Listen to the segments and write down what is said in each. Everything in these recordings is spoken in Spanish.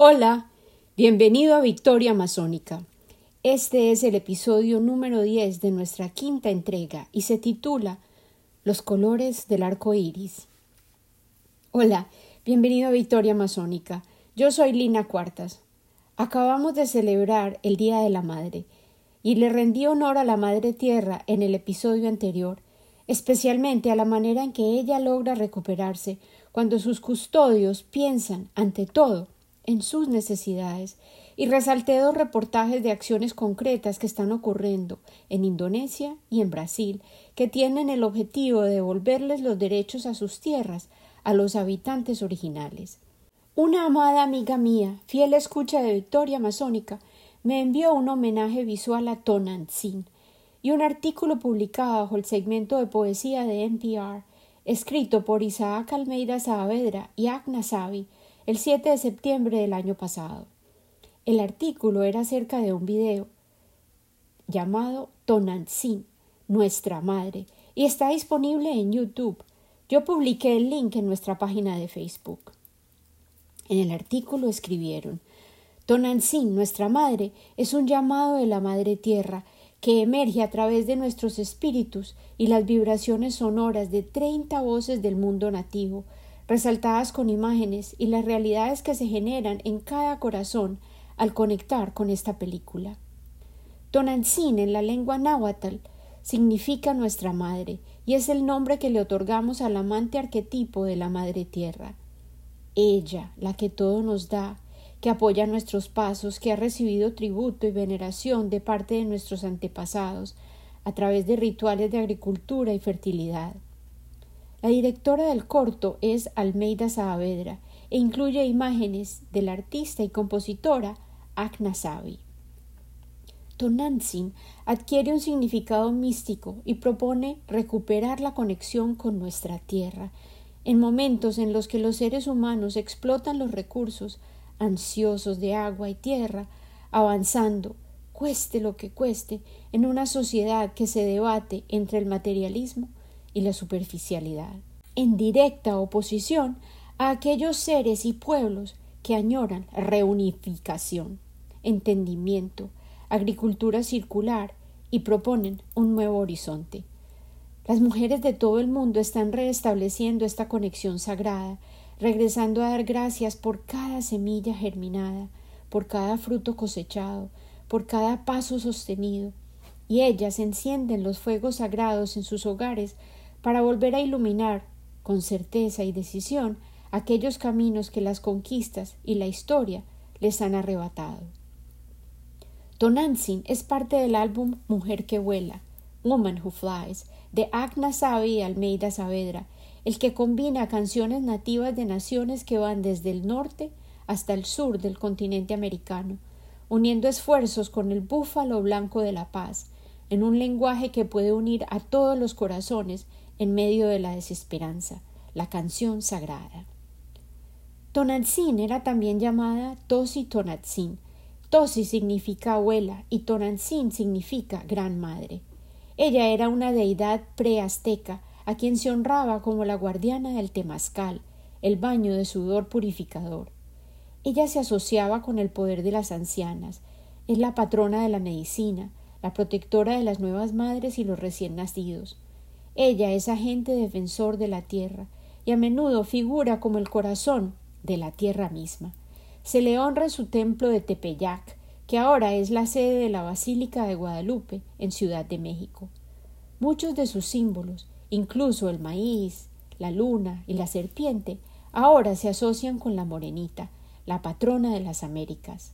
Hola, bienvenido a Victoria Masónica. Este es el episodio número 10 de nuestra quinta entrega y se titula Los colores del arco iris. Hola, bienvenido a Victoria Masónica. Yo soy Lina Cuartas. Acabamos de celebrar el Día de la Madre y le rendí honor a la Madre Tierra en el episodio anterior, especialmente a la manera en que ella logra recuperarse cuando sus custodios piensan, ante todo, en sus necesidades y resalté dos reportajes de acciones concretas que están ocurriendo en Indonesia y en Brasil que tienen el objetivo de devolverles los derechos a sus tierras a los habitantes originales. Una amada amiga mía, fiel escucha de Victoria Masónica, me envió un homenaje visual a Tonantzin y un artículo publicado bajo el segmento de poesía de NPR, escrito por Isaac Almeida Saavedra y Agna el 7 de septiembre del año pasado. El artículo era acerca de un video llamado Tonantzin, nuestra madre, y está disponible en YouTube. Yo publiqué el link en nuestra página de Facebook. En el artículo escribieron Tonantzin, nuestra madre, es un llamado de la madre tierra que emerge a través de nuestros espíritus y las vibraciones sonoras de treinta voces del mundo nativo, resaltadas con imágenes y las realidades que se generan en cada corazón al conectar con esta película. Tonantzin en la lengua náhuatl significa nuestra madre y es el nombre que le otorgamos al amante arquetipo de la madre tierra. Ella, la que todo nos da, que apoya nuestros pasos, que ha recibido tributo y veneración de parte de nuestros antepasados a través de rituales de agricultura y fertilidad. La directora del corto es Almeida Saavedra e incluye imágenes de la artista y compositora Agna Savi. Tonantzin adquiere un significado místico y propone recuperar la conexión con nuestra tierra, en momentos en los que los seres humanos explotan los recursos ansiosos de agua y tierra, avanzando, cueste lo que cueste, en una sociedad que se debate entre el materialismo y la superficialidad, en directa oposición a aquellos seres y pueblos que añoran reunificación, entendimiento, agricultura circular y proponen un nuevo horizonte. Las mujeres de todo el mundo están restableciendo esta conexión sagrada, regresando a dar gracias por cada semilla germinada, por cada fruto cosechado, por cada paso sostenido, y ellas encienden los fuegos sagrados en sus hogares para volver a iluminar con certeza y decisión aquellos caminos que las conquistas y la historia les han arrebatado. Tonantzin es parte del álbum Mujer que vuela, Woman Who Flies, de Agna Savi y Almeida Saavedra, el que combina canciones nativas de naciones que van desde el norte hasta el sur del continente americano, uniendo esfuerzos con el búfalo blanco de la paz, en un lenguaje que puede unir a todos los corazones en medio de la desesperanza, la canción sagrada. Tonantzin era también llamada Tosi Tonantzin. Tosi significa abuela y Tonantzin significa gran madre. Ella era una deidad preazteca a quien se honraba como la guardiana del temazcal, el baño de sudor purificador. Ella se asociaba con el poder de las ancianas, es la patrona de la medicina, la protectora de las nuevas madres y los recién nacidos. Ella es agente defensor de la tierra y a menudo figura como el corazón de la tierra misma. Se le honra en su templo de Tepeyac, que ahora es la sede de la Basílica de Guadalupe en Ciudad de México. Muchos de sus símbolos, incluso el maíz, la luna y la serpiente, ahora se asocian con la morenita, la patrona de las Américas.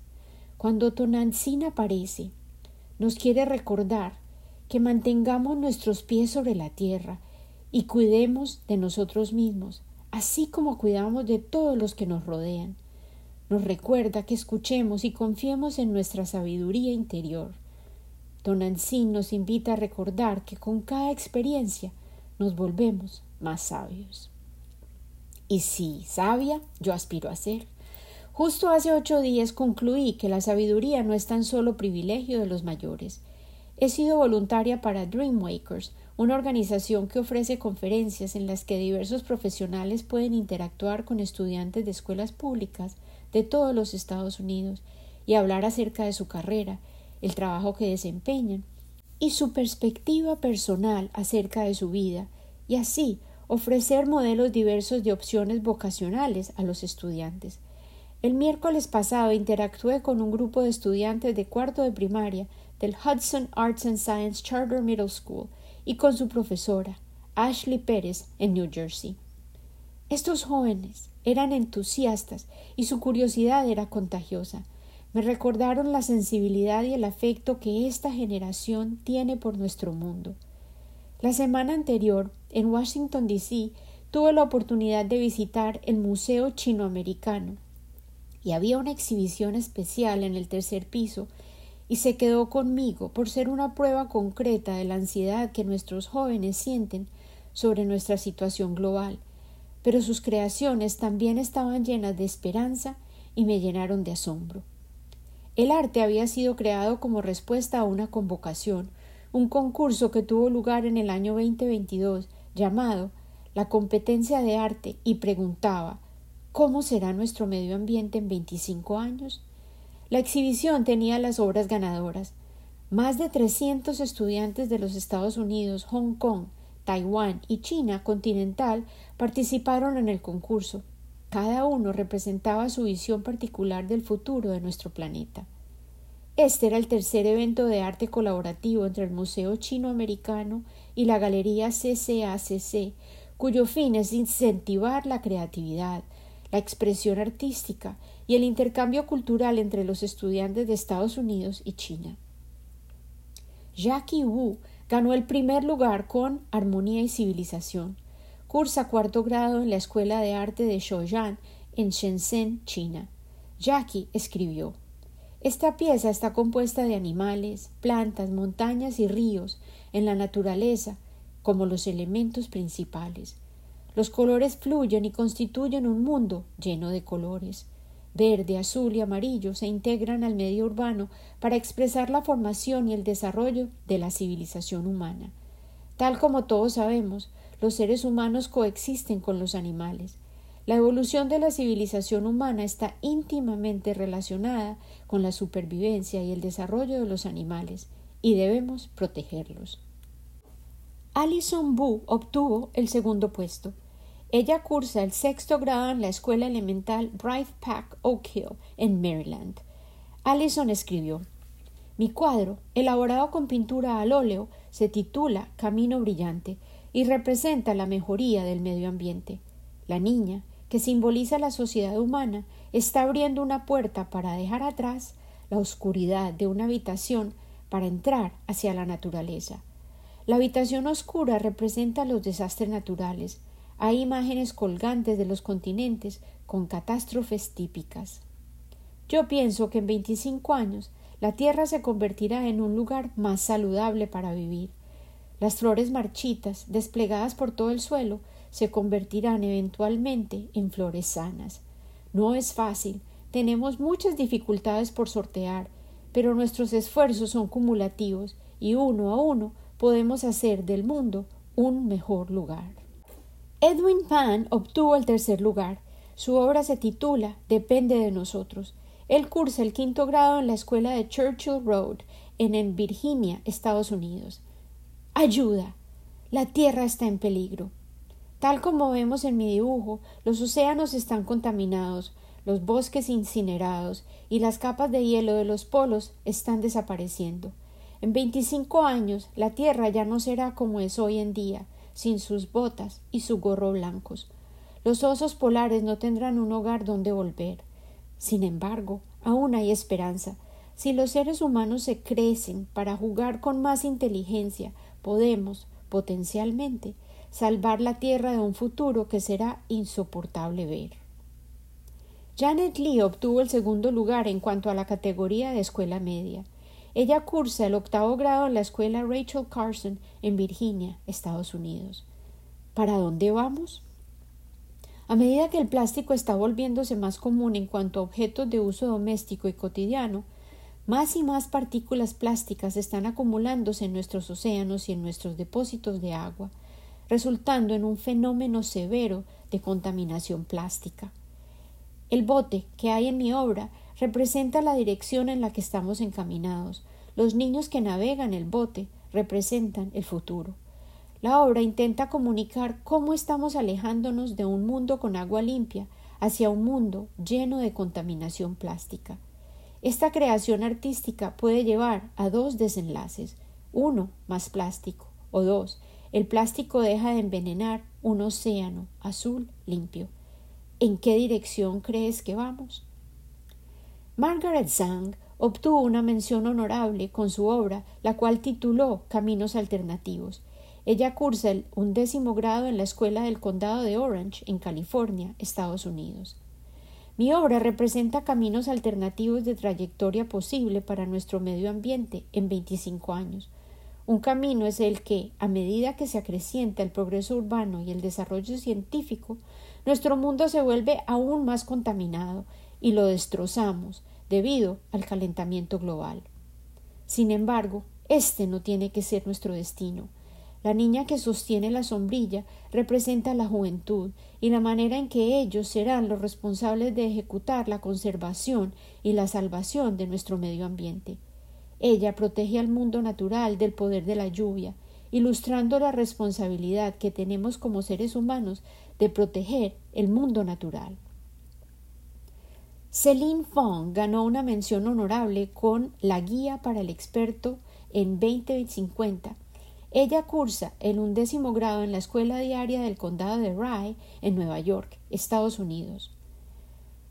Cuando Tonantzin aparece, nos quiere recordar que mantengamos nuestros pies sobre la tierra y cuidemos de nosotros mismos, así como cuidamos de todos los que nos rodean. Nos recuerda que escuchemos y confiemos en nuestra sabiduría interior. Don Ancín nos invita a recordar que con cada experiencia nos volvemos más sabios. Y sí, sabia, yo aspiro a ser. Justo hace ocho días concluí que la sabiduría no es tan solo privilegio de los mayores, He sido voluntaria para Dreamwakers, una organización que ofrece conferencias en las que diversos profesionales pueden interactuar con estudiantes de escuelas públicas de todos los Estados Unidos y hablar acerca de su carrera, el trabajo que desempeñan y su perspectiva personal acerca de su vida, y así ofrecer modelos diversos de opciones vocacionales a los estudiantes. El miércoles pasado interactué con un grupo de estudiantes de cuarto de primaria del Hudson Arts and Science Charter Middle School y con su profesora, Ashley Pérez, en New Jersey. Estos jóvenes eran entusiastas y su curiosidad era contagiosa. Me recordaron la sensibilidad y el afecto que esta generación tiene por nuestro mundo. La semana anterior, en Washington, D.C., tuve la oportunidad de visitar el Museo Chinoamericano y había una exhibición especial en el tercer piso y se quedó conmigo por ser una prueba concreta de la ansiedad que nuestros jóvenes sienten sobre nuestra situación global, pero sus creaciones también estaban llenas de esperanza y me llenaron de asombro. El arte había sido creado como respuesta a una convocación, un concurso que tuvo lugar en el año 2022 llamado La competencia de arte y preguntaba ¿Cómo será nuestro medio ambiente en 25 años? La exhibición tenía las obras ganadoras. Más de 300 estudiantes de los Estados Unidos, Hong Kong, Taiwán y China continental participaron en el concurso. Cada uno representaba su visión particular del futuro de nuestro planeta. Este era el tercer evento de arte colaborativo entre el Museo Chino-Americano y la Galería CCACC, cuyo fin es incentivar la creatividad, la expresión artística y el intercambio cultural entre los estudiantes de Estados Unidos y China. Jackie Wu ganó el primer lugar con Armonía y Civilización. Cursa cuarto grado en la Escuela de Arte de Shoyan en Shenzhen, China. Jackie escribió esta pieza está compuesta de animales, plantas, montañas y ríos en la naturaleza como los elementos principales. Los colores fluyen y constituyen un mundo lleno de colores. Verde, azul y amarillo se integran al medio urbano para expresar la formación y el desarrollo de la civilización humana. Tal como todos sabemos, los seres humanos coexisten con los animales. La evolución de la civilización humana está íntimamente relacionada con la supervivencia y el desarrollo de los animales, y debemos protegerlos. Alison Bu obtuvo el segundo puesto. Ella cursa el sexto grado en la escuela elemental Bright Pack Oak Hill, en Maryland. Allison escribió Mi cuadro, elaborado con pintura al óleo, se titula Camino Brillante y representa la mejoría del medio ambiente. La niña, que simboliza la sociedad humana, está abriendo una puerta para dejar atrás la oscuridad de una habitación para entrar hacia la naturaleza. La habitación oscura representa los desastres naturales. Hay imágenes colgantes de los continentes con catástrofes típicas. Yo pienso que en 25 años la Tierra se convertirá en un lugar más saludable para vivir. Las flores marchitas, desplegadas por todo el suelo, se convertirán eventualmente en flores sanas. No es fácil, tenemos muchas dificultades por sortear, pero nuestros esfuerzos son cumulativos y uno a uno podemos hacer del mundo un mejor lugar. Edwin Pan obtuvo el tercer lugar. Su obra se titula Depende de nosotros. Él cursa el quinto grado en la escuela de Churchill Road, en Virginia, Estados Unidos. Ayuda. La Tierra está en peligro. Tal como vemos en mi dibujo, los océanos están contaminados, los bosques incinerados y las capas de hielo de los polos están desapareciendo. En veinticinco años la Tierra ya no será como es hoy en día, sin sus botas y su gorro blancos. Los osos polares no tendrán un hogar donde volver. Sin embargo, aún hay esperanza. Si los seres humanos se crecen para jugar con más inteligencia, podemos, potencialmente, salvar la tierra de un futuro que será insoportable ver. Janet Lee obtuvo el segundo lugar en cuanto a la categoría de escuela media. Ella cursa el octavo grado en la escuela Rachel Carson en Virginia, Estados Unidos. ¿Para dónde vamos? A medida que el plástico está volviéndose más común en cuanto a objetos de uso doméstico y cotidiano, más y más partículas plásticas están acumulándose en nuestros océanos y en nuestros depósitos de agua resultando en un fenómeno severo de contaminación plástica. El bote que hay en mi obra representa la dirección en la que estamos encaminados. Los niños que navegan el bote representan el futuro. La obra intenta comunicar cómo estamos alejándonos de un mundo con agua limpia hacia un mundo lleno de contaminación plástica. Esta creación artística puede llevar a dos desenlaces. Uno, más plástico. O dos, el plástico deja de envenenar un océano azul limpio. ¿En qué dirección crees que vamos? Margaret Zhang obtuvo una mención honorable con su obra, la cual tituló Caminos Alternativos. Ella cursa el undécimo grado en la Escuela del Condado de Orange, en California, Estados Unidos. Mi obra representa caminos alternativos de trayectoria posible para nuestro medio ambiente en 25 años. Un camino es el que, a medida que se acrecienta el progreso urbano y el desarrollo científico, nuestro mundo se vuelve aún más contaminado y lo destrozamos debido al calentamiento global. Sin embargo, este no tiene que ser nuestro destino. La niña que sostiene la sombrilla representa la juventud y la manera en que ellos serán los responsables de ejecutar la conservación y la salvación de nuestro medio ambiente. Ella protege al mundo natural del poder de la lluvia, ilustrando la responsabilidad que tenemos como seres humanos de proteger el mundo natural. Celine Fong ganó una mención honorable con la Guía para el Experto en 2050 ella cursa el undécimo grado en la Escuela Diaria del Condado de Rye, en Nueva York, Estados Unidos.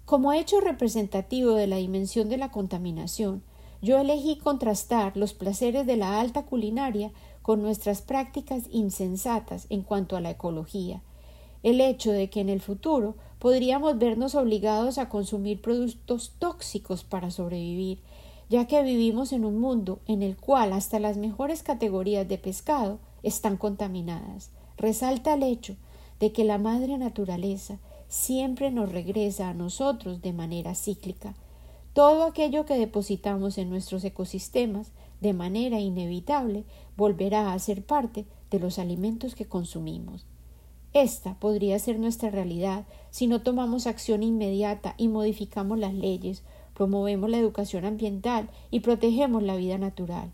Como hecho representativo de la dimensión de la contaminación, yo elegí contrastar los placeres de la alta culinaria con nuestras prácticas insensatas en cuanto a la ecología, el hecho de que en el futuro podríamos vernos obligados a consumir productos tóxicos para sobrevivir ya que vivimos en un mundo en el cual hasta las mejores categorías de pescado están contaminadas. Resalta el hecho de que la madre naturaleza siempre nos regresa a nosotros de manera cíclica. Todo aquello que depositamos en nuestros ecosistemas de manera inevitable volverá a ser parte de los alimentos que consumimos. Esta podría ser nuestra realidad si no tomamos acción inmediata y modificamos las leyes promovemos la educación ambiental y protegemos la vida natural.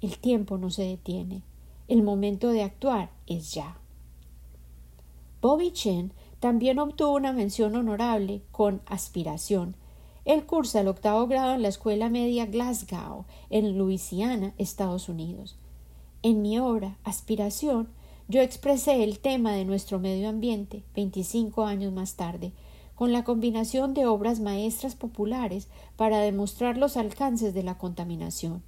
El tiempo no se detiene. El momento de actuar es ya. Bobby Chen también obtuvo una mención honorable con aspiración. Él cursa el octavo grado en la Escuela Media Glasgow, en Luisiana, Estados Unidos. En mi obra, Aspiración, yo expresé el tema de nuestro medio ambiente 25 años más tarde, con la combinación de obras maestras populares para demostrar los alcances de la contaminación.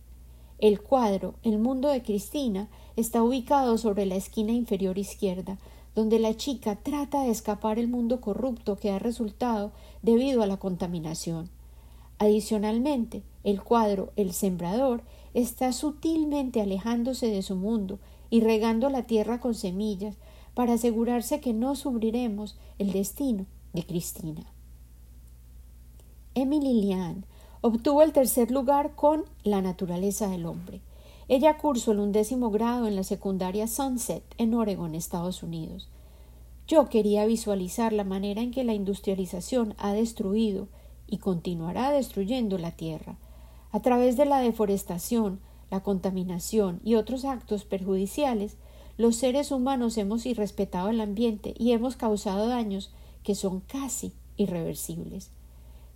El cuadro El mundo de Cristina está ubicado sobre la esquina inferior izquierda, donde la chica trata de escapar el mundo corrupto que ha resultado debido a la contaminación. Adicionalmente, el cuadro El sembrador está sutilmente alejándose de su mundo y regando la tierra con semillas para asegurarse que no sufriremos el destino de Cristina. Emily Lian obtuvo el tercer lugar con La naturaleza del hombre. Ella cursó el undécimo grado en la secundaria Sunset en Oregon, Estados Unidos. Yo quería visualizar la manera en que la industrialización ha destruido y continuará destruyendo la tierra. A través de la deforestación, la contaminación y otros actos perjudiciales, los seres humanos hemos irrespetado el ambiente y hemos causado daños que son casi irreversibles.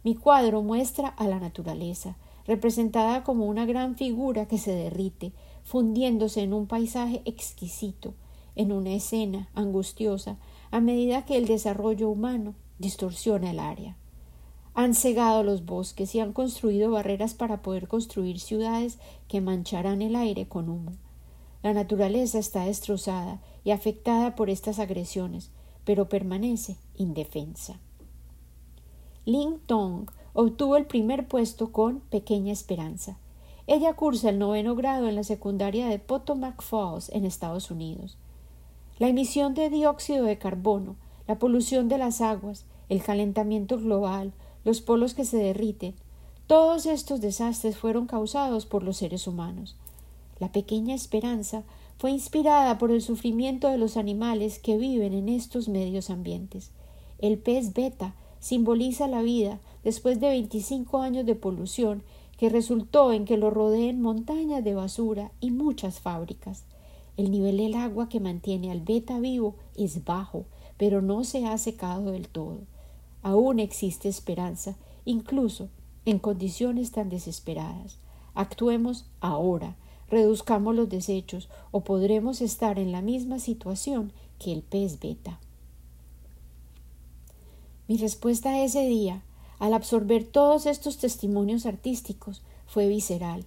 Mi cuadro muestra a la naturaleza, representada como una gran figura que se derrite, fundiéndose en un paisaje exquisito, en una escena angustiosa, a medida que el desarrollo humano distorsiona el área. Han cegado los bosques y han construido barreras para poder construir ciudades que mancharán el aire con humo. La naturaleza está destrozada y afectada por estas agresiones, pero permanece indefensa. Ling Tong obtuvo el primer puesto con Pequeña Esperanza. Ella cursa el noveno grado en la secundaria de Potomac Falls, en Estados Unidos. La emisión de dióxido de carbono, la polución de las aguas, el calentamiento global, los polos que se derriten, todos estos desastres fueron causados por los seres humanos. La pequeña esperanza fue inspirada por el sufrimiento de los animales que viven en estos medios ambientes. El pez beta simboliza la vida después de 25 años de polución que resultó en que lo rodeen montañas de basura y muchas fábricas. El nivel del agua que mantiene al beta vivo es bajo, pero no se ha secado del todo. Aún existe esperanza, incluso en condiciones tan desesperadas. Actuemos ahora, reduzcamos los desechos o podremos estar en la misma situación que el pez beta. Mi respuesta ese día, al absorber todos estos testimonios artísticos, fue visceral.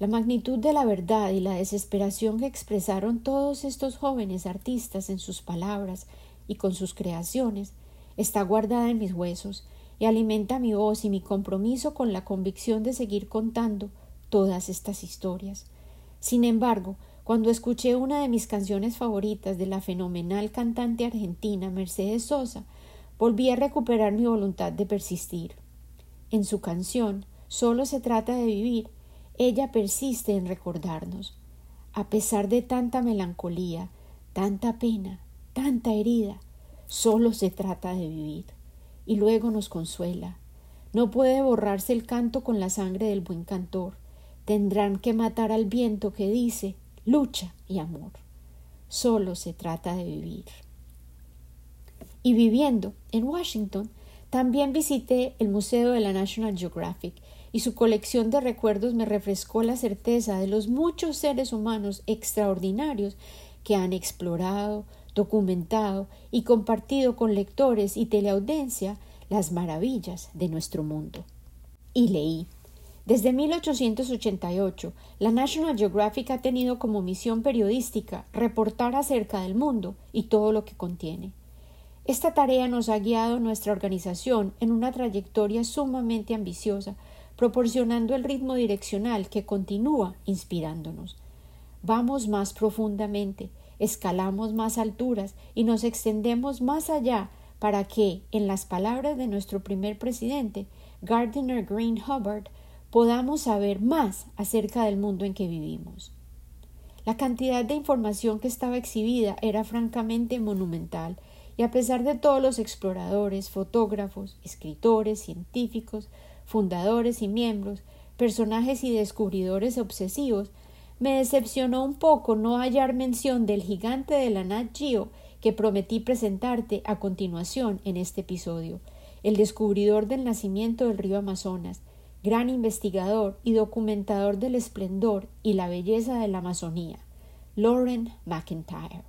La magnitud de la verdad y la desesperación que expresaron todos estos jóvenes artistas en sus palabras y con sus creaciones está guardada en mis huesos y alimenta mi voz y mi compromiso con la convicción de seguir contando todas estas historias. Sin embargo, cuando escuché una de mis canciones favoritas de la fenomenal cantante argentina Mercedes Sosa, volví a recuperar mi voluntad de persistir. En su canción Solo se trata de vivir, ella persiste en recordarnos. A pesar de tanta melancolía, tanta pena, tanta herida, solo se trata de vivir. Y luego nos consuela. No puede borrarse el canto con la sangre del buen cantor. Tendrán que matar al viento que dice lucha y amor. Solo se trata de vivir. Y viviendo en Washington, también visité el Museo de la National Geographic y su colección de recuerdos me refrescó la certeza de los muchos seres humanos extraordinarios que han explorado, documentado y compartido con lectores y teleaudiencia las maravillas de nuestro mundo. Y leí desde 1888, la National Geographic ha tenido como misión periodística reportar acerca del mundo y todo lo que contiene. Esta tarea nos ha guiado nuestra organización en una trayectoria sumamente ambiciosa, proporcionando el ritmo direccional que continúa inspirándonos. Vamos más profundamente, escalamos más alturas y nos extendemos más allá para que, en las palabras de nuestro primer presidente, Gardiner Green Hubbard, podamos saber más acerca del mundo en que vivimos. La cantidad de información que estaba exhibida era francamente monumental, y a pesar de todos los exploradores, fotógrafos, escritores, científicos, fundadores y miembros, personajes y descubridores obsesivos, me decepcionó un poco no hallar mención del gigante de la Nat Geo que prometí presentarte a continuación en este episodio, el descubridor del nacimiento del río Amazonas, gran investigador y documentador del esplendor y la belleza de la Amazonía, Lauren McIntyre.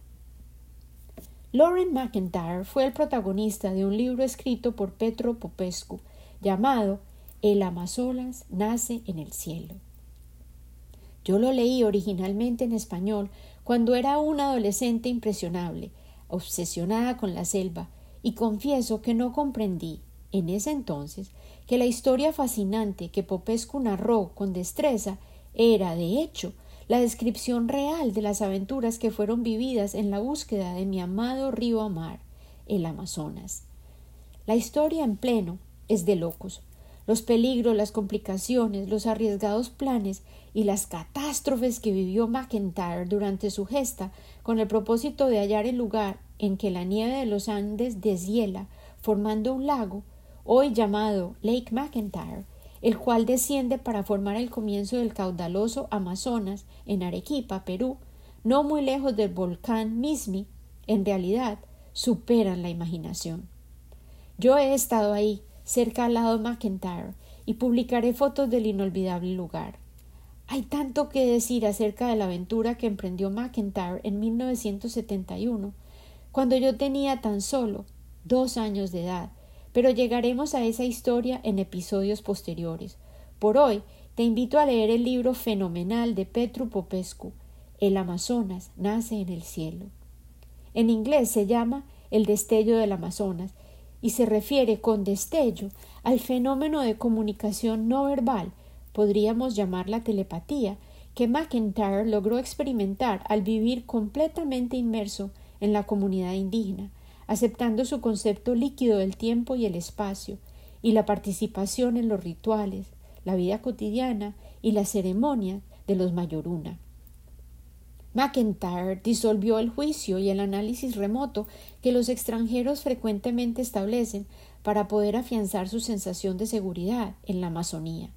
Lauren McIntyre fue el protagonista de un libro escrito por Petro Popescu llamado El Amazonas nace en el cielo. Yo lo leí originalmente en español cuando era una adolescente impresionable, obsesionada con la selva, y confieso que no comprendí, en ese entonces, que la historia fascinante que Popescu narró con destreza era, de hecho, la descripción real de las aventuras que fueron vividas en la búsqueda de mi amado río Amar, el Amazonas. La historia en pleno es de locos. Los peligros, las complicaciones, los arriesgados planes y las catástrofes que vivió McIntyre durante su gesta con el propósito de hallar el lugar en que la nieve de los Andes deshiela, formando un lago, hoy llamado Lake McIntyre, el cual desciende para formar el comienzo del caudaloso Amazonas en Arequipa, Perú, no muy lejos del volcán Mismi, en realidad superan la imaginación. Yo he estado ahí, cerca al lado de McIntyre, y publicaré fotos del inolvidable lugar. Hay tanto que decir acerca de la aventura que emprendió McIntyre en 1971, cuando yo tenía tan solo dos años de edad pero llegaremos a esa historia en episodios posteriores. Por hoy te invito a leer el libro fenomenal de Petru Popescu, El Amazonas nace en el cielo. En inglés se llama El destello del Amazonas y se refiere con destello al fenómeno de comunicación no verbal, podríamos llamarla telepatía, que McIntyre logró experimentar al vivir completamente inmerso en la comunidad indígena, aceptando su concepto líquido del tiempo y el espacio, y la participación en los rituales, la vida cotidiana y la ceremonia de los mayoruna. McIntyre disolvió el juicio y el análisis remoto que los extranjeros frecuentemente establecen para poder afianzar su sensación de seguridad en la Amazonía.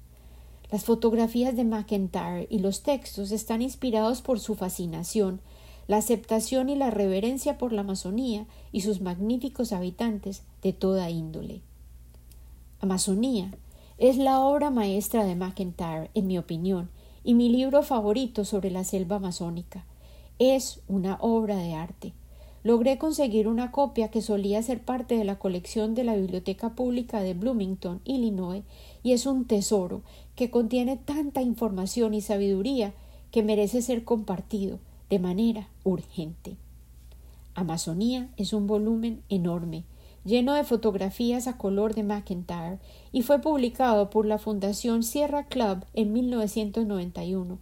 Las fotografías de McIntyre y los textos están inspirados por su fascinación, la aceptación y la reverencia por la Amazonía y sus magníficos habitantes de toda índole. Amazonía es la obra maestra de McIntyre, en mi opinión, y mi libro favorito sobre la selva amazónica. Es una obra de arte. Logré conseguir una copia que solía ser parte de la colección de la Biblioteca Pública de Bloomington, Illinois, y es un tesoro que contiene tanta información y sabiduría que merece ser compartido de manera urgente. Amazonía es un volumen enorme, lleno de fotografías a color de McIntyre, y fue publicado por la Fundación Sierra Club en 1991.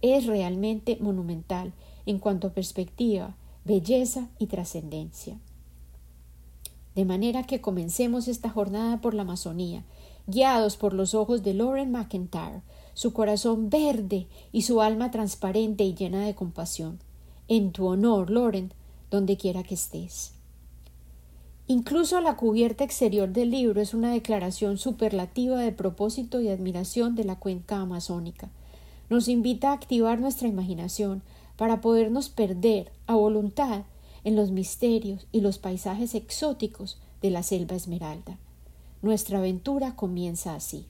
Es realmente monumental en cuanto a perspectiva, belleza y trascendencia. De manera que comencemos esta jornada por la Amazonía, guiados por los ojos de Lauren McIntyre, su corazón verde y su alma transparente y llena de compasión. En tu honor, Lauren, donde quiera que estés. Incluso la cubierta exterior del libro es una declaración superlativa de propósito y admiración de la cuenca amazónica. Nos invita a activar nuestra imaginación para podernos perder a voluntad en los misterios y los paisajes exóticos de la selva esmeralda. Nuestra aventura comienza así.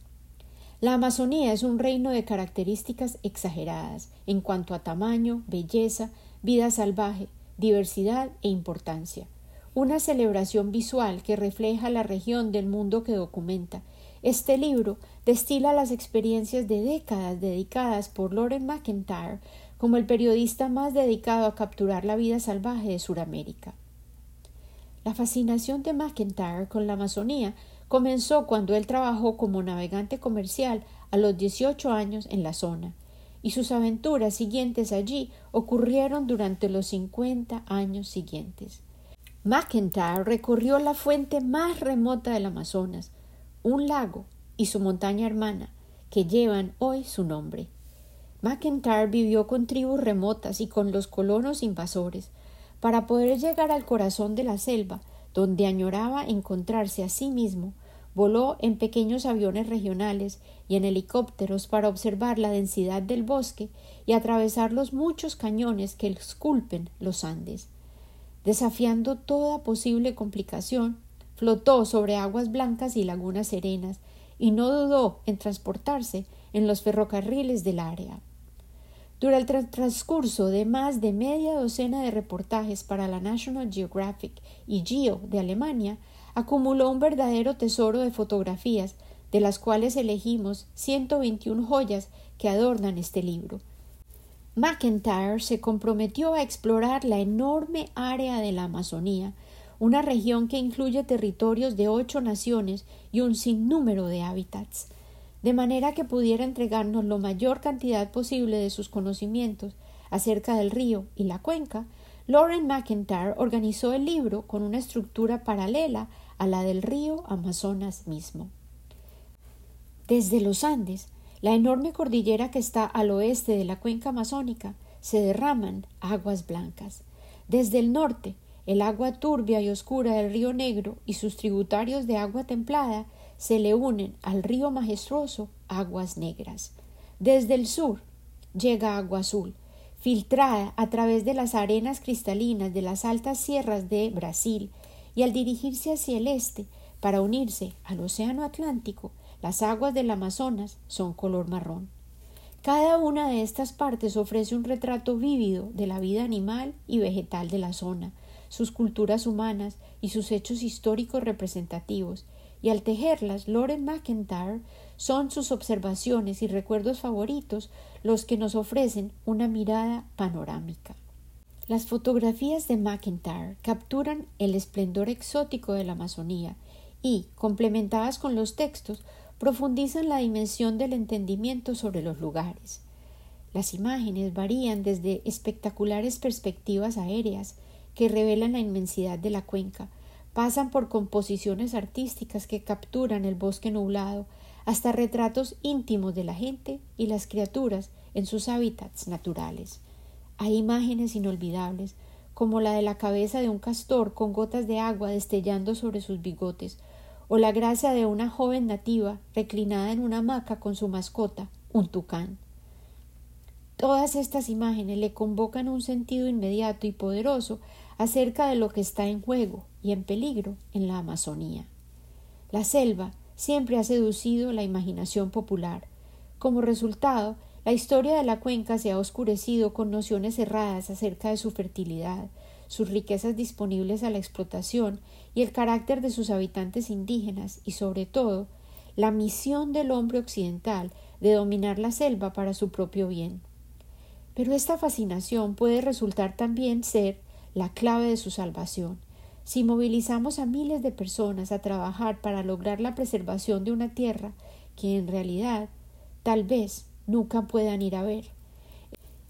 La Amazonía es un reino de características exageradas en cuanto a tamaño, belleza, vida salvaje, diversidad e importancia. Una celebración visual que refleja la región del mundo que documenta. Este libro destila las experiencias de décadas dedicadas por Lauren McIntyre como el periodista más dedicado a capturar la vida salvaje de Sudamérica. La fascinación de McIntyre con la Amazonía Comenzó cuando él trabajó como navegante comercial a los 18 años en la zona, y sus aventuras siguientes allí ocurrieron durante los 50 años siguientes. McIntyre recorrió la fuente más remota del Amazonas, un lago y su montaña hermana, que llevan hoy su nombre. McIntyre vivió con tribus remotas y con los colonos invasores, para poder llegar al corazón de la selva, donde añoraba encontrarse a sí mismo Voló en pequeños aviones regionales y en helicópteros para observar la densidad del bosque y atravesar los muchos cañones que esculpen los Andes. Desafiando toda posible complicación, flotó sobre aguas blancas y lagunas serenas y no dudó en transportarse en los ferrocarriles del área. Durante el transcurso de más de media docena de reportajes para la National Geographic y Geo de Alemania, acumuló un verdadero tesoro de fotografías, de las cuales elegimos 121 joyas que adornan este libro. McIntyre se comprometió a explorar la enorme área de la Amazonía, una región que incluye territorios de ocho naciones y un sinnúmero de hábitats, de manera que pudiera entregarnos la mayor cantidad posible de sus conocimientos acerca del río y la cuenca, Lauren McIntyre organizó el libro con una estructura paralela a la del río Amazonas mismo. Desde los Andes, la enorme cordillera que está al oeste de la cuenca amazónica, se derraman aguas blancas. Desde el norte, el agua turbia y oscura del río Negro y sus tributarios de agua templada se le unen al río majestuoso aguas negras. Desde el sur llega agua azul, filtrada a través de las arenas cristalinas de las altas sierras de Brasil, y al dirigirse hacia el este para unirse al Océano Atlántico, las aguas del Amazonas son color marrón. Cada una de estas partes ofrece un retrato vívido de la vida animal y vegetal de la zona, sus culturas humanas y sus hechos históricos representativos, y al tejerlas, Lauren McIntyre son sus observaciones y recuerdos favoritos los que nos ofrecen una mirada panorámica. Las fotografías de McIntyre capturan el esplendor exótico de la Amazonía y, complementadas con los textos, profundizan la dimensión del entendimiento sobre los lugares. Las imágenes varían desde espectaculares perspectivas aéreas que revelan la inmensidad de la cuenca, pasan por composiciones artísticas que capturan el bosque nublado, hasta retratos íntimos de la gente y las criaturas en sus hábitats naturales. Hay imágenes inolvidables, como la de la cabeza de un castor con gotas de agua destellando sobre sus bigotes, o la gracia de una joven nativa reclinada en una hamaca con su mascota, un tucán. Todas estas imágenes le convocan un sentido inmediato y poderoso acerca de lo que está en juego y en peligro en la Amazonía. La selva siempre ha seducido la imaginación popular. Como resultado, la historia de la cuenca se ha oscurecido con nociones erradas acerca de su fertilidad, sus riquezas disponibles a la explotación y el carácter de sus habitantes indígenas y, sobre todo, la misión del hombre occidental de dominar la selva para su propio bien. Pero esta fascinación puede resultar también ser la clave de su salvación. Si movilizamos a miles de personas a trabajar para lograr la preservación de una tierra que en realidad tal vez nunca puedan ir a ver.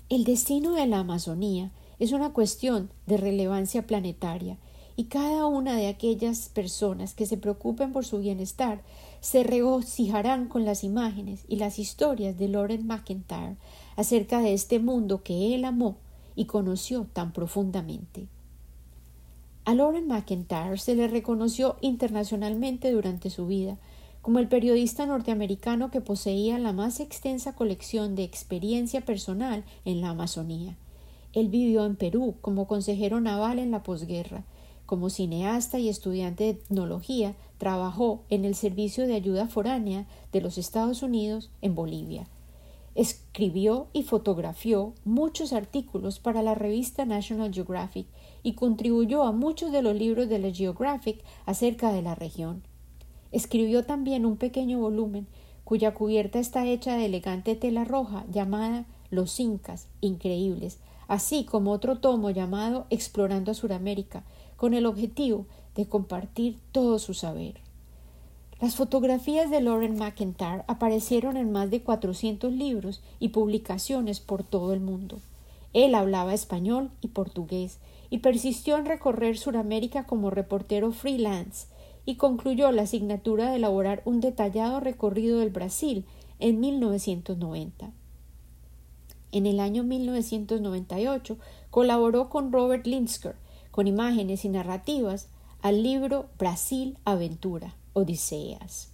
El destino de la Amazonía es una cuestión de relevancia planetaria y cada una de aquellas personas que se preocupen por su bienestar se regocijarán con las imágenes y las historias de Lauren McIntyre acerca de este mundo que él amó y conoció tan profundamente. A Lauren McIntyre se le reconoció internacionalmente durante su vida como el periodista norteamericano que poseía la más extensa colección de experiencia personal en la Amazonía. Él vivió en Perú como consejero naval en la posguerra. Como cineasta y estudiante de etnología, trabajó en el Servicio de Ayuda Foránea de los Estados Unidos en Bolivia. Escribió y fotografió muchos artículos para la revista National Geographic y contribuyó a muchos de los libros de la Geographic acerca de la región. Escribió también un pequeño volumen cuya cubierta está hecha de elegante tela roja llamada Los Incas Increíbles, así como otro tomo llamado Explorando a Suramérica, con el objetivo de compartir todo su saber. Las fotografías de Lauren McIntyre aparecieron en más de 400 libros y publicaciones por todo el mundo. Él hablaba español y portugués y persistió en recorrer Suramérica como reportero freelance y concluyó la asignatura de elaborar un detallado recorrido del Brasil en 1990. En el año 1998 colaboró con Robert Linsker con imágenes y narrativas al libro Brasil Aventura. Odiseas.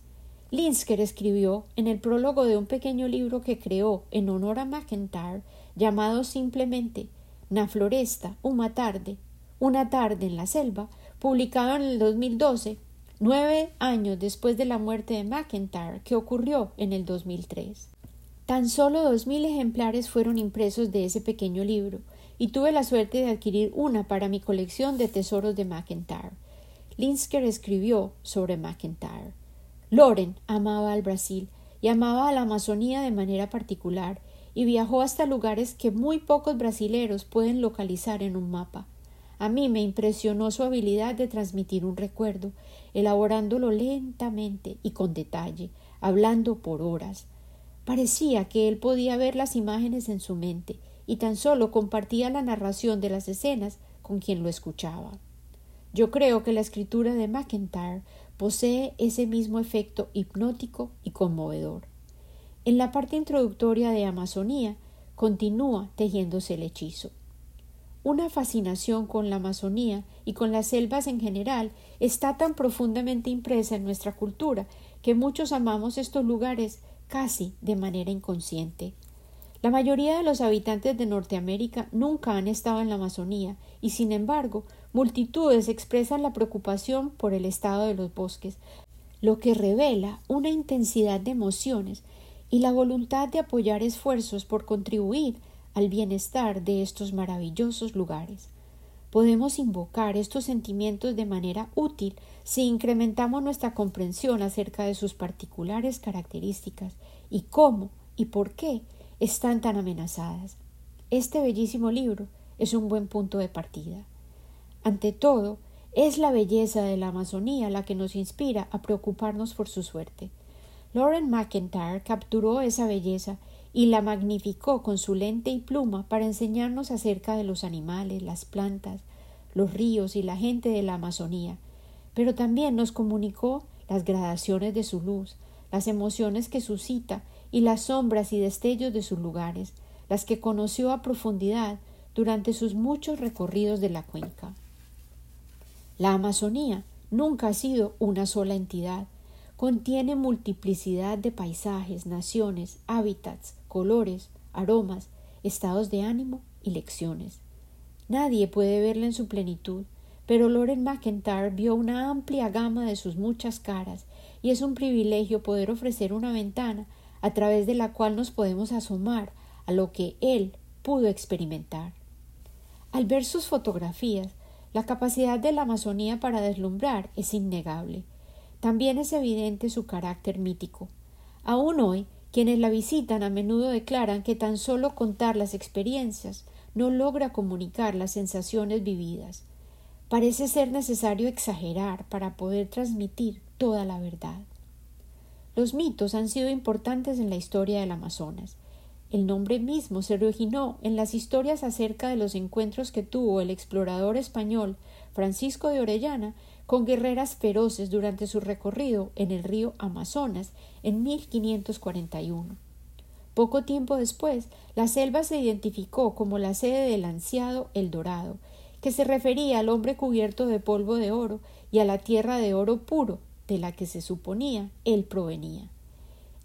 Linsker escribió en el prólogo de un pequeño libro que creó en honor a McIntyre llamado simplemente Na Floresta, una tarde, una tarde en la selva, publicado en el 2012, nueve años después de la muerte de McIntyre, que ocurrió en el 2003. Tan solo dos mil ejemplares fueron impresos de ese pequeño libro, y tuve la suerte de adquirir una para mi colección de tesoros de McIntyre. Linsker escribió sobre McIntyre. Loren amaba al Brasil y amaba a la Amazonía de manera particular y viajó hasta lugares que muy pocos brasileros pueden localizar en un mapa. A mí me impresionó su habilidad de transmitir un recuerdo, elaborándolo lentamente y con detalle, hablando por horas. Parecía que él podía ver las imágenes en su mente y tan solo compartía la narración de las escenas con quien lo escuchaba. Yo creo que la escritura de McIntyre posee ese mismo efecto hipnótico y conmovedor. En la parte introductoria de Amazonía continúa tejiéndose el hechizo. Una fascinación con la Amazonía y con las selvas en general está tan profundamente impresa en nuestra cultura que muchos amamos estos lugares casi de manera inconsciente. La mayoría de los habitantes de Norteamérica nunca han estado en la Amazonía y, sin embargo, multitudes expresan la preocupación por el estado de los bosques, lo que revela una intensidad de emociones y la voluntad de apoyar esfuerzos por contribuir al bienestar de estos maravillosos lugares. Podemos invocar estos sentimientos de manera útil si incrementamos nuestra comprensión acerca de sus particulares características y cómo y por qué están tan amenazadas. Este bellísimo libro es un buen punto de partida. Ante todo, es la belleza de la Amazonía la que nos inspira a preocuparnos por su suerte. Lauren McIntyre capturó esa belleza y la magnificó con su lente y pluma para enseñarnos acerca de los animales, las plantas, los ríos y la gente de la Amazonía, pero también nos comunicó las gradaciones de su luz, las emociones que suscita y las sombras y destellos de sus lugares, las que conoció a profundidad durante sus muchos recorridos de la cuenca. La Amazonía nunca ha sido una sola entidad. Contiene multiplicidad de paisajes, naciones, hábitats, colores, aromas, estados de ánimo y lecciones. Nadie puede verla en su plenitud, pero Loren McIntyre vio una amplia gama de sus muchas caras, y es un privilegio poder ofrecer una ventana a través de la cual nos podemos asomar a lo que él pudo experimentar. Al ver sus fotografías, la capacidad de la Amazonía para deslumbrar es innegable. También es evidente su carácter mítico. Aún hoy, quienes la visitan a menudo declaran que tan solo contar las experiencias no logra comunicar las sensaciones vividas. Parece ser necesario exagerar para poder transmitir toda la verdad. Los mitos han sido importantes en la historia del Amazonas. El nombre mismo se originó en las historias acerca de los encuentros que tuvo el explorador español Francisco de Orellana con guerreras feroces durante su recorrido en el río Amazonas en 1541. Poco tiempo después, la selva se identificó como la sede del ansiado El Dorado, que se refería al hombre cubierto de polvo de oro y a la tierra de oro puro, de la que se suponía él provenía.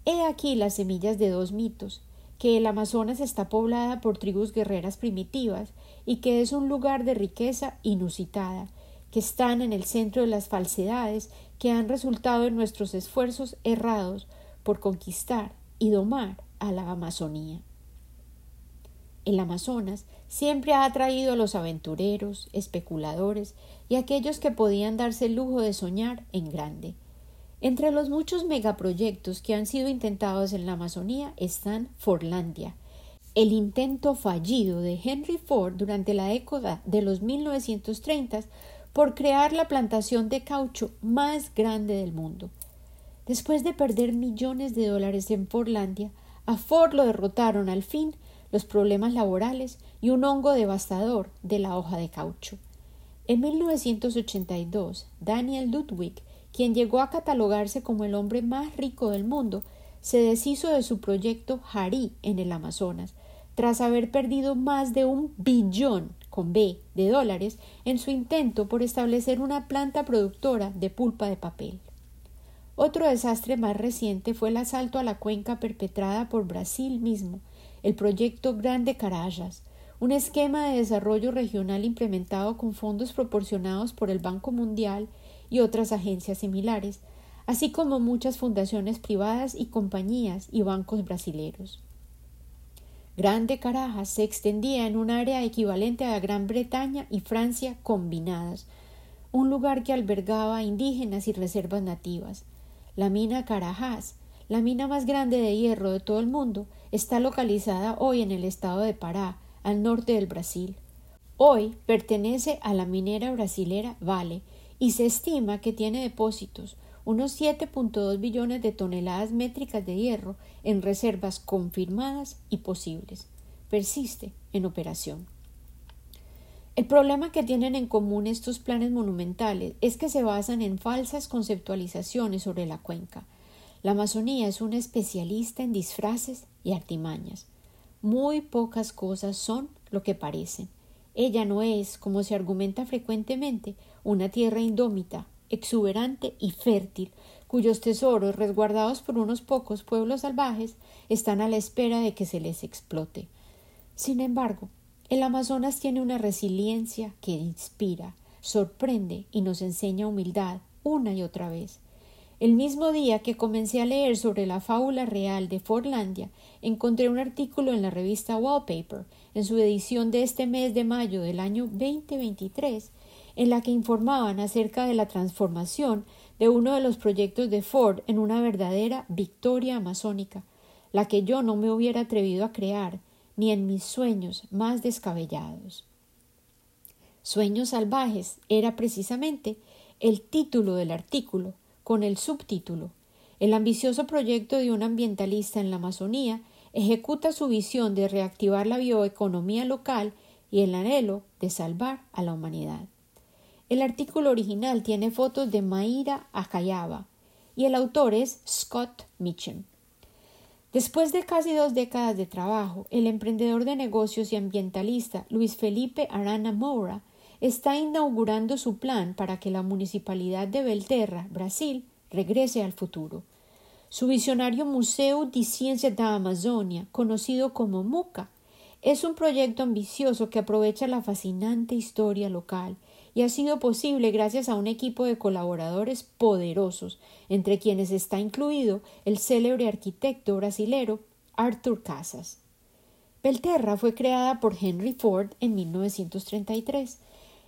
He aquí las semillas de dos mitos, que el Amazonas está poblada por tribus guerreras primitivas y que es un lugar de riqueza inusitada, que están en el centro de las falsedades que han resultado en nuestros esfuerzos errados por conquistar y domar a la Amazonía. El Amazonas siempre ha atraído a los aventureros, especuladores y aquellos que podían darse el lujo de soñar en grande. Entre los muchos megaproyectos que han sido intentados en la Amazonía están Forlandia, el intento fallido de Henry Ford durante la década de los 1930 por crear la plantación de caucho más grande del mundo. Después de perder millones de dólares en Forlandia, a Ford lo derrotaron al fin los problemas laborales y un hongo devastador de la hoja de caucho. En 1982, Daniel Ludwig, quien llegó a catalogarse como el hombre más rico del mundo, se deshizo de su proyecto Harí en el Amazonas, tras haber perdido más de un billón con B de dólares en su intento por establecer una planta productora de pulpa de papel. Otro desastre más reciente fue el asalto a la cuenca perpetrada por Brasil mismo, el proyecto Grande Carayas, un esquema de desarrollo regional implementado con fondos proporcionados por el Banco Mundial y otras agencias similares, así como muchas fundaciones privadas y compañías y bancos brasileños. Grande Carajas se extendía en un área equivalente a Gran Bretaña y Francia combinadas, un lugar que albergaba indígenas y reservas nativas. La mina Carajás la mina más grande de hierro de todo el mundo está localizada hoy en el estado de Pará, al norte del Brasil. Hoy pertenece a la minera brasilera Vale y se estima que tiene depósitos, unos 7.2 billones de toneladas métricas de hierro en reservas confirmadas y posibles. Persiste en operación. El problema que tienen en común estos planes monumentales es que se basan en falsas conceptualizaciones sobre la cuenca, la Amazonía es una especialista en disfraces y artimañas. Muy pocas cosas son lo que parecen. Ella no es, como se argumenta frecuentemente, una tierra indómita, exuberante y fértil, cuyos tesoros, resguardados por unos pocos pueblos salvajes, están a la espera de que se les explote. Sin embargo, el Amazonas tiene una resiliencia que inspira, sorprende y nos enseña humildad una y otra vez. El mismo día que comencé a leer sobre la fábula real de Forlandia, encontré un artículo en la revista Wallpaper, en su edición de este mes de mayo del año 2023, en la que informaban acerca de la transformación de uno de los proyectos de Ford en una verdadera victoria amazónica, la que yo no me hubiera atrevido a crear, ni en mis sueños más descabellados. Sueños salvajes era precisamente el título del artículo, con el subtítulo El ambicioso proyecto de un ambientalista en la Amazonía ejecuta su visión de reactivar la bioeconomía local y el anhelo de salvar a la humanidad. El artículo original tiene fotos de Maíra Akayaba y el autor es Scott Mitchell. Después de casi dos décadas de trabajo, el emprendedor de negocios y ambientalista Luis Felipe Arana Moura está inaugurando su plan para que la municipalidad de Belterra, Brasil, regrese al futuro. Su visionario Museo de Ciencia da Amazonia, conocido como MUCA, es un proyecto ambicioso que aprovecha la fascinante historia local y ha sido posible gracias a un equipo de colaboradores poderosos, entre quienes está incluido el célebre arquitecto brasilero Arthur Casas. Belterra fue creada por Henry Ford en 1933.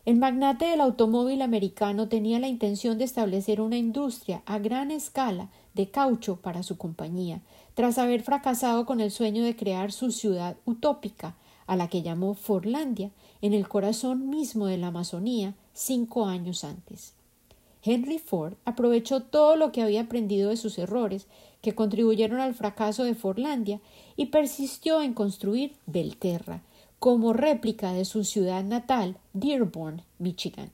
El magnate del automóvil americano tenía la intención de establecer una industria a gran escala de caucho para su compañía, tras haber fracasado con el sueño de crear su ciudad utópica, a la que llamó Forlandia, en el corazón mismo de la Amazonía, cinco años antes. Henry Ford aprovechó todo lo que había aprendido de sus errores, que contribuyeron al fracaso de Forlandia, y persistió en construir Belterra, como réplica de su ciudad natal, Dearborn, Michigan.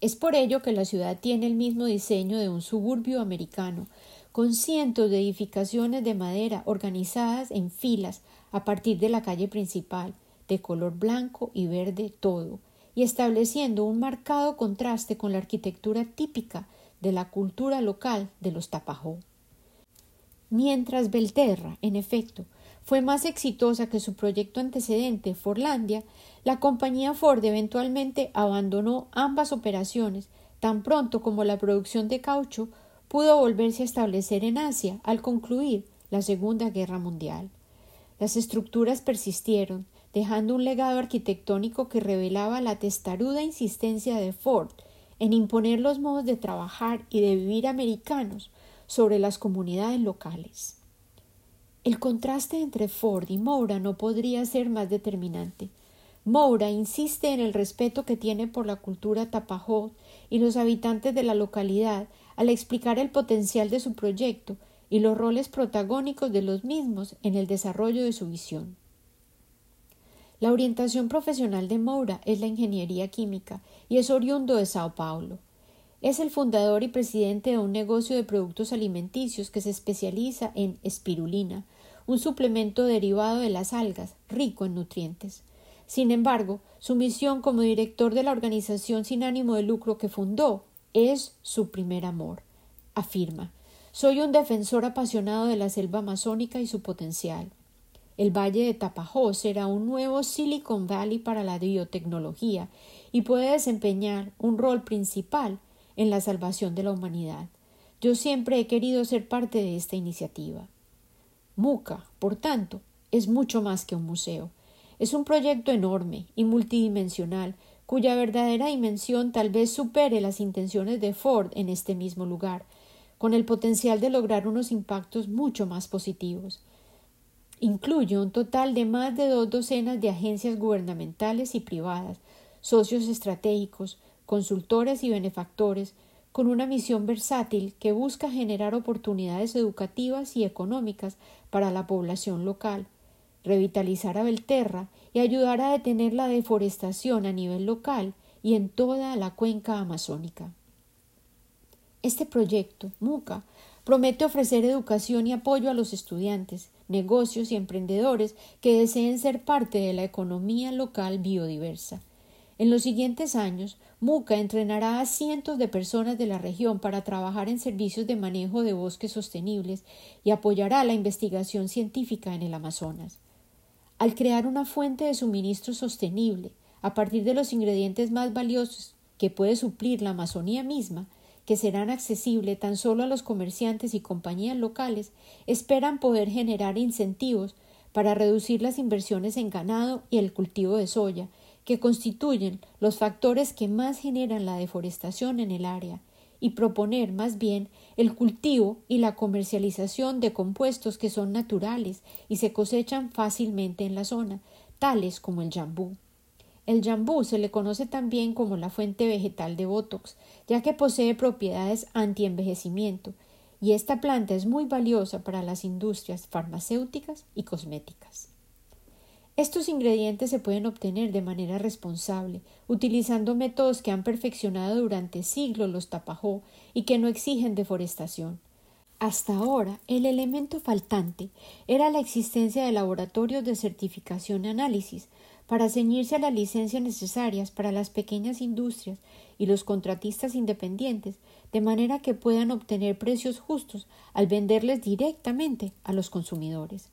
Es por ello que la ciudad tiene el mismo diseño de un suburbio americano, con cientos de edificaciones de madera organizadas en filas a partir de la calle principal, de color blanco y verde todo, y estableciendo un marcado contraste con la arquitectura típica de la cultura local de los Tapajó. Mientras Belterra, en efecto, fue más exitosa que su proyecto antecedente, Forlandia, la compañía Ford eventualmente abandonó ambas operaciones tan pronto como la producción de caucho pudo volverse a establecer en Asia al concluir la Segunda Guerra Mundial. Las estructuras persistieron, dejando un legado arquitectónico que revelaba la testaruda insistencia de Ford en imponer los modos de trabajar y de vivir americanos sobre las comunidades locales. El contraste entre Ford y Moura no podría ser más determinante. Moura insiste en el respeto que tiene por la cultura tapajó y los habitantes de la localidad al explicar el potencial de su proyecto y los roles protagónicos de los mismos en el desarrollo de su visión. La orientación profesional de Moura es la ingeniería química y es oriundo de Sao Paulo. Es el fundador y presidente de un negocio de productos alimenticios que se especializa en espirulina, un suplemento derivado de las algas, rico en nutrientes. Sin embargo, su misión como director de la organización sin ánimo de lucro que fundó es su primer amor. Afirma Soy un defensor apasionado de la selva amazónica y su potencial. El valle de Tapajós será un nuevo Silicon Valley para la biotecnología y puede desempeñar un rol principal en la salvación de la humanidad. Yo siempre he querido ser parte de esta iniciativa. MUCA, por tanto, es mucho más que un museo. Es un proyecto enorme y multidimensional cuya verdadera dimensión tal vez supere las intenciones de Ford en este mismo lugar, con el potencial de lograr unos impactos mucho más positivos. Incluye un total de más de dos docenas de agencias gubernamentales y privadas, socios estratégicos, consultores y benefactores, con una misión versátil que busca generar oportunidades educativas y económicas para la población local, revitalizar a Belterra y ayudar a detener la deforestación a nivel local y en toda la cuenca amazónica. Este proyecto, MUCA, promete ofrecer educación y apoyo a los estudiantes, negocios y emprendedores que deseen ser parte de la economía local biodiversa. En los siguientes años, MUCA entrenará a cientos de personas de la región para trabajar en servicios de manejo de bosques sostenibles y apoyará la investigación científica en el Amazonas. Al crear una fuente de suministro sostenible a partir de los ingredientes más valiosos que puede suplir la Amazonía misma, que serán accesibles tan solo a los comerciantes y compañías locales, esperan poder generar incentivos para reducir las inversiones en ganado y el cultivo de soya, que constituyen los factores que más generan la deforestación en el área, y proponer más bien el cultivo y la comercialización de compuestos que son naturales y se cosechan fácilmente en la zona, tales como el jambú. El jambú se le conoce también como la fuente vegetal de Botox, ya que posee propiedades antienvejecimiento, y esta planta es muy valiosa para las industrias farmacéuticas y cosméticas. Estos ingredientes se pueden obtener de manera responsable, utilizando métodos que han perfeccionado durante siglos los tapajó y que no exigen deforestación. Hasta ahora, el elemento faltante era la existencia de laboratorios de certificación y análisis para ceñirse a las licencias necesarias para las pequeñas industrias y los contratistas independientes, de manera que puedan obtener precios justos al venderles directamente a los consumidores.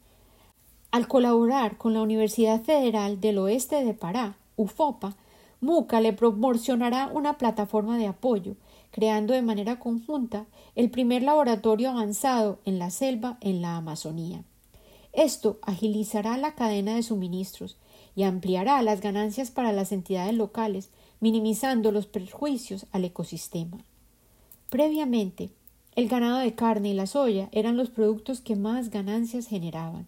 Al colaborar con la Universidad Federal del Oeste de Pará, UFOPA, MUCA le proporcionará una plataforma de apoyo creando de manera conjunta el primer laboratorio avanzado en la selva en la Amazonía. Esto agilizará la cadena de suministros y ampliará las ganancias para las entidades locales, minimizando los perjuicios al ecosistema. Previamente, el ganado de carne y la soya eran los productos que más ganancias generaban.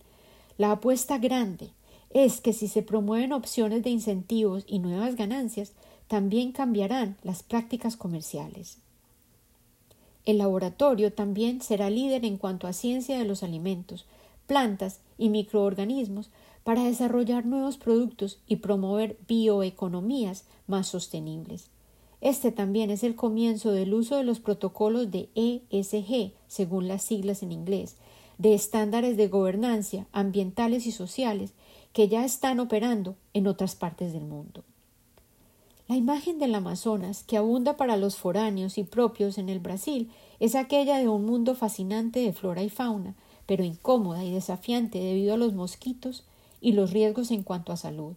La apuesta grande es que si se promueven opciones de incentivos y nuevas ganancias, también cambiarán las prácticas comerciales. El laboratorio también será líder en cuanto a ciencia de los alimentos, plantas y microorganismos para desarrollar nuevos productos y promover bioeconomías más sostenibles. Este también es el comienzo del uso de los protocolos de ESG, según las siglas en inglés, de estándares de gobernanza ambientales y sociales que ya están operando en otras partes del mundo. La imagen del Amazonas, que abunda para los foráneos y propios en el Brasil, es aquella de un mundo fascinante de flora y fauna, pero incómoda y desafiante debido a los mosquitos y los riesgos en cuanto a salud.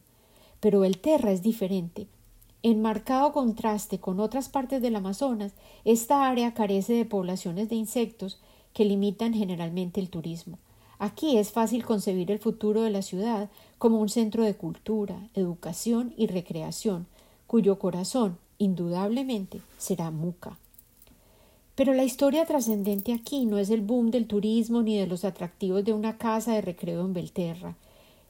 Pero el Terra es diferente. En marcado contraste con otras partes del Amazonas, esta área carece de poblaciones de insectos que limitan generalmente el turismo. Aquí es fácil concebir el futuro de la ciudad como un centro de cultura, educación y recreación, cuyo corazón, indudablemente, será Muca. Pero la historia trascendente aquí no es el boom del turismo ni de los atractivos de una casa de recreo en Belterra.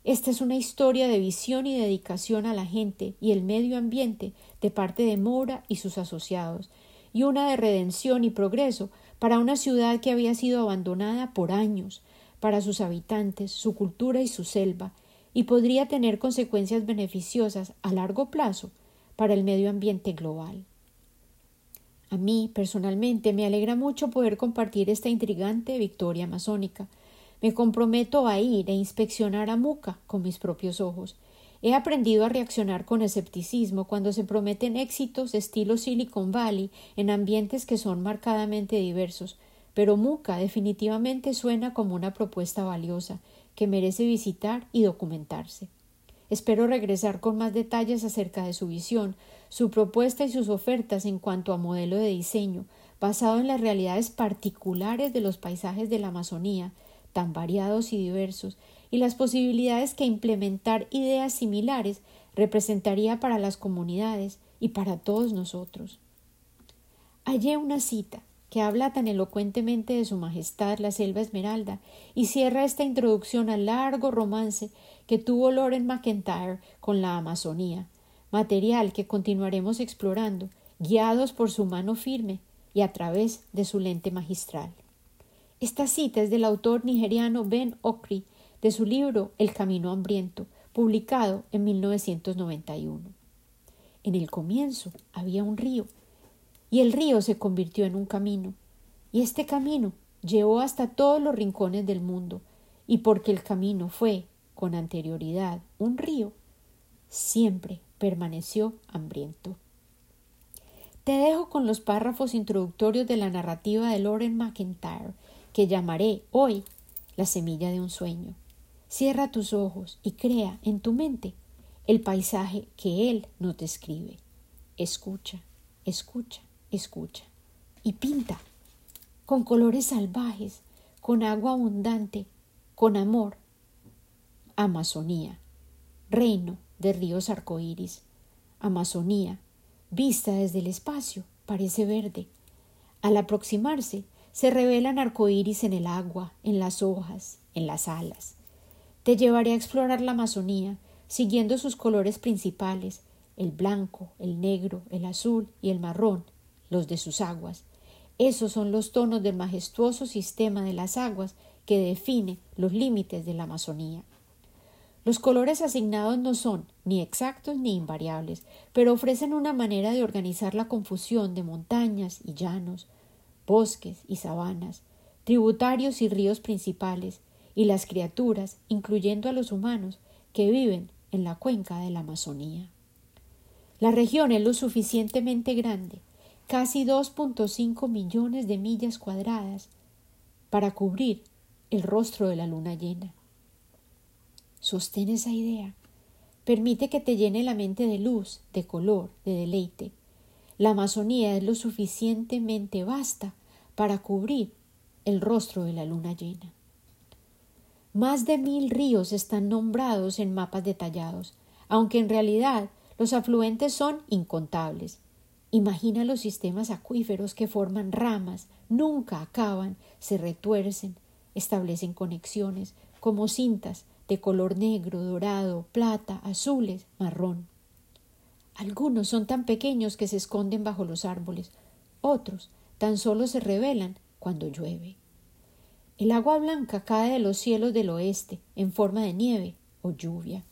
Esta es una historia de visión y dedicación a la gente y el medio ambiente de parte de Mora y sus asociados, y una de redención y progreso para una ciudad que había sido abandonada por años, para sus habitantes, su cultura y su selva, y podría tener consecuencias beneficiosas a largo plazo para el medio ambiente global. A mí, personalmente, me alegra mucho poder compartir esta intrigante victoria amazónica. Me comprometo a ir e inspeccionar a Muca con mis propios ojos. He aprendido a reaccionar con escepticismo cuando se prometen éxitos estilo Silicon Valley en ambientes que son marcadamente diversos, pero Muca definitivamente suena como una propuesta valiosa que merece visitar y documentarse. Espero regresar con más detalles acerca de su visión, su propuesta y sus ofertas en cuanto a modelo de diseño, basado en las realidades particulares de los paisajes de la Amazonía, tan variados y diversos, y las posibilidades que implementar ideas similares representaría para las comunidades y para todos nosotros. Hallé una cita que habla tan elocuentemente de Su Majestad la Selva Esmeralda y cierra esta introducción al largo romance que tuvo Loren McIntyre con la Amazonía, material que continuaremos explorando, guiados por su mano firme y a través de su lente magistral. Esta cita es del autor nigeriano Ben Okri de su libro El Camino Hambriento, publicado en 1991. En el comienzo había un río y el río se convirtió en un camino, y este camino llevó hasta todos los rincones del mundo, y porque el camino fue, con anterioridad, un río, siempre permaneció hambriento. Te dejo con los párrafos introductorios de la narrativa de Lauren McIntyre, que llamaré hoy la semilla de un sueño. Cierra tus ojos y crea en tu mente el paisaje que él nos describe. Escucha, escucha escucha y pinta con colores salvajes, con agua abundante, con amor. Amazonía, reino de ríos arcoíris. Amazonía, vista desde el espacio, parece verde. Al aproximarse, se revelan arcoíris en el agua, en las hojas, en las alas. Te llevaré a explorar la Amazonía, siguiendo sus colores principales, el blanco, el negro, el azul y el marrón, los de sus aguas. Esos son los tonos del majestuoso sistema de las aguas que define los límites de la Amazonía. Los colores asignados no son ni exactos ni invariables, pero ofrecen una manera de organizar la confusión de montañas y llanos, bosques y sabanas, tributarios y ríos principales, y las criaturas, incluyendo a los humanos, que viven en la cuenca de la Amazonía. La región es lo suficientemente grande, casi 2.5 millones de millas cuadradas, para cubrir el rostro de la luna llena. Sostén esa idea. Permite que te llene la mente de luz, de color, de deleite. La Amazonía es lo suficientemente vasta para cubrir el rostro de la luna llena. Más de mil ríos están nombrados en mapas detallados, aunque en realidad los afluentes son incontables. Imagina los sistemas acuíferos que forman ramas, nunca acaban, se retuercen, establecen conexiones, como cintas de color negro, dorado, plata, azules, marrón. Algunos son tan pequeños que se esconden bajo los árboles, otros tan solo se revelan cuando llueve. El agua blanca cae de los cielos del oeste en forma de nieve o lluvia.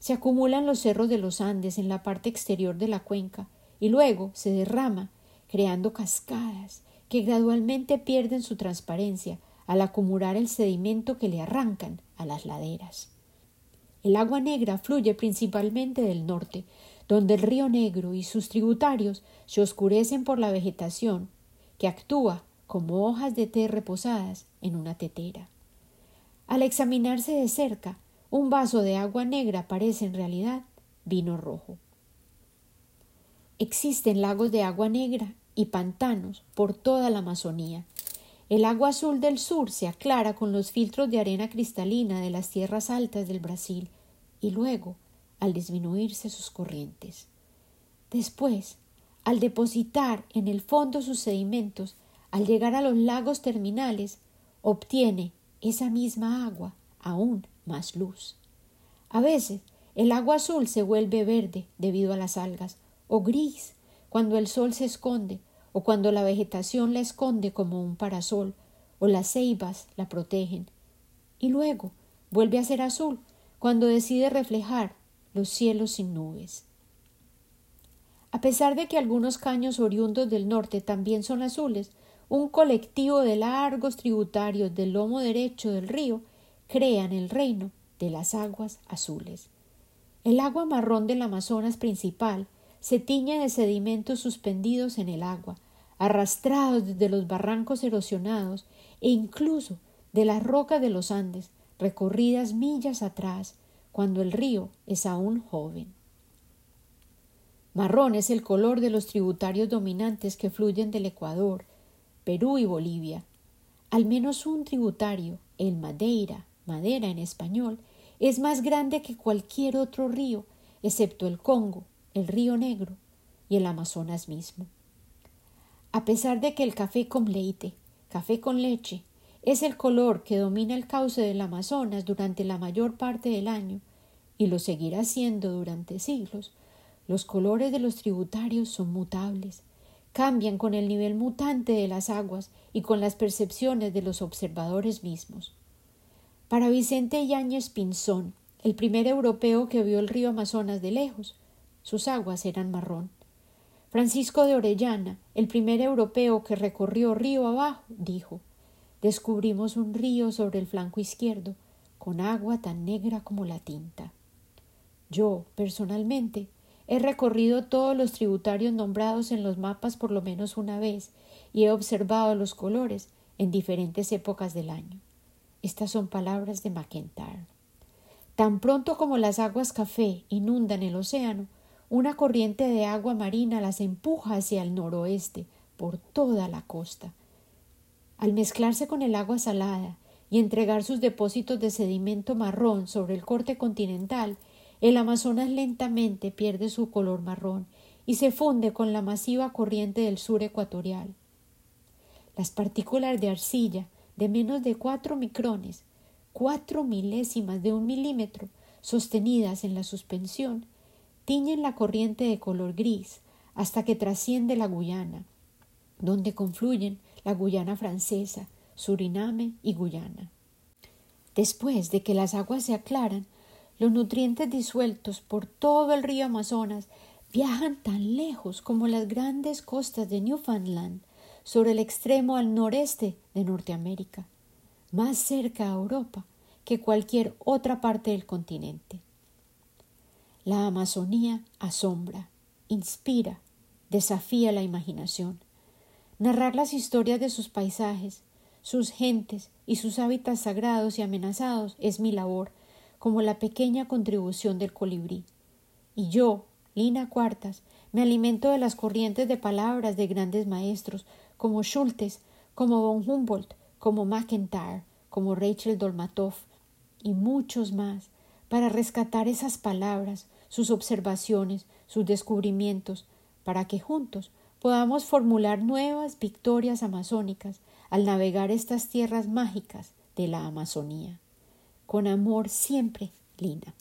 Se acumula en los cerros de los Andes en la parte exterior de la cuenca y luego se derrama, creando cascadas que gradualmente pierden su transparencia al acumular el sedimento que le arrancan a las laderas. El agua negra fluye principalmente del norte, donde el río Negro y sus tributarios se oscurecen por la vegetación que actúa como hojas de té reposadas en una tetera. Al examinarse de cerca, un vaso de agua negra parece en realidad vino rojo. Existen lagos de agua negra y pantanos por toda la Amazonía. El agua azul del sur se aclara con los filtros de arena cristalina de las tierras altas del Brasil y luego al disminuirse sus corrientes. Después, al depositar en el fondo sus sedimentos, al llegar a los lagos terminales, obtiene esa misma agua aún más luz. A veces el agua azul se vuelve verde debido a las algas, o gris cuando el sol se esconde, o cuando la vegetación la esconde como un parasol, o las ceibas la protegen. Y luego vuelve a ser azul cuando decide reflejar los cielos sin nubes. A pesar de que algunos caños oriundos del norte también son azules, un colectivo de largos tributarios del lomo derecho del río crean el reino de las aguas azules. El agua marrón del Amazonas principal se tiñe de sedimentos suspendidos en el agua, arrastrados desde los barrancos erosionados e incluso de las rocas de los Andes, recorridas millas atrás, cuando el río es aún joven. Marrón es el color de los tributarios dominantes que fluyen del Ecuador, Perú y Bolivia. Al menos un tributario, el Madeira, Madera en español, es más grande que cualquier otro río, excepto el Congo, el Río Negro y el Amazonas mismo. A pesar de que el café con leite, café con leche, es el color que domina el cauce del Amazonas durante la mayor parte del año, y lo seguirá siendo durante siglos, los colores de los tributarios son mutables, cambian con el nivel mutante de las aguas y con las percepciones de los observadores mismos. Para Vicente Yáñez Pinzón, el primer europeo que vio el río Amazonas de lejos, sus aguas eran marrón. Francisco de Orellana, el primer europeo que recorrió río abajo, dijo Descubrimos un río sobre el flanco izquierdo, con agua tan negra como la tinta. Yo, personalmente, He recorrido todos los tributarios nombrados en los mapas por lo menos una vez y he observado los colores en diferentes épocas del año. Estas son palabras de McIntyre. Tan pronto como las aguas café inundan el océano, una corriente de agua marina las empuja hacia el noroeste por toda la costa. Al mezclarse con el agua salada y entregar sus depósitos de sedimento marrón sobre el corte continental, el Amazonas lentamente pierde su color marrón y se funde con la masiva corriente del sur ecuatorial. Las partículas de arcilla de menos de cuatro micrones, cuatro milésimas de un milímetro, sostenidas en la suspensión, tiñen la corriente de color gris hasta que trasciende la Guyana, donde confluyen la Guyana francesa, Suriname y Guyana. Después de que las aguas se aclaran, los nutrientes disueltos por todo el río Amazonas viajan tan lejos como las grandes costas de Newfoundland, sobre el extremo al noreste de Norteamérica, más cerca a Europa que cualquier otra parte del continente. La Amazonía asombra, inspira, desafía la imaginación. Narrar las historias de sus paisajes, sus gentes y sus hábitats sagrados y amenazados es mi labor, como la pequeña contribución del colibrí. Y yo, Lina Cuartas, me alimento de las corrientes de palabras de grandes maestros como Schultes, como von Humboldt, como McIntyre, como Rachel Dolmatov y muchos más, para rescatar esas palabras, sus observaciones, sus descubrimientos, para que juntos podamos formular nuevas victorias amazónicas al navegar estas tierras mágicas de la Amazonía. Con amor siempre, Lina.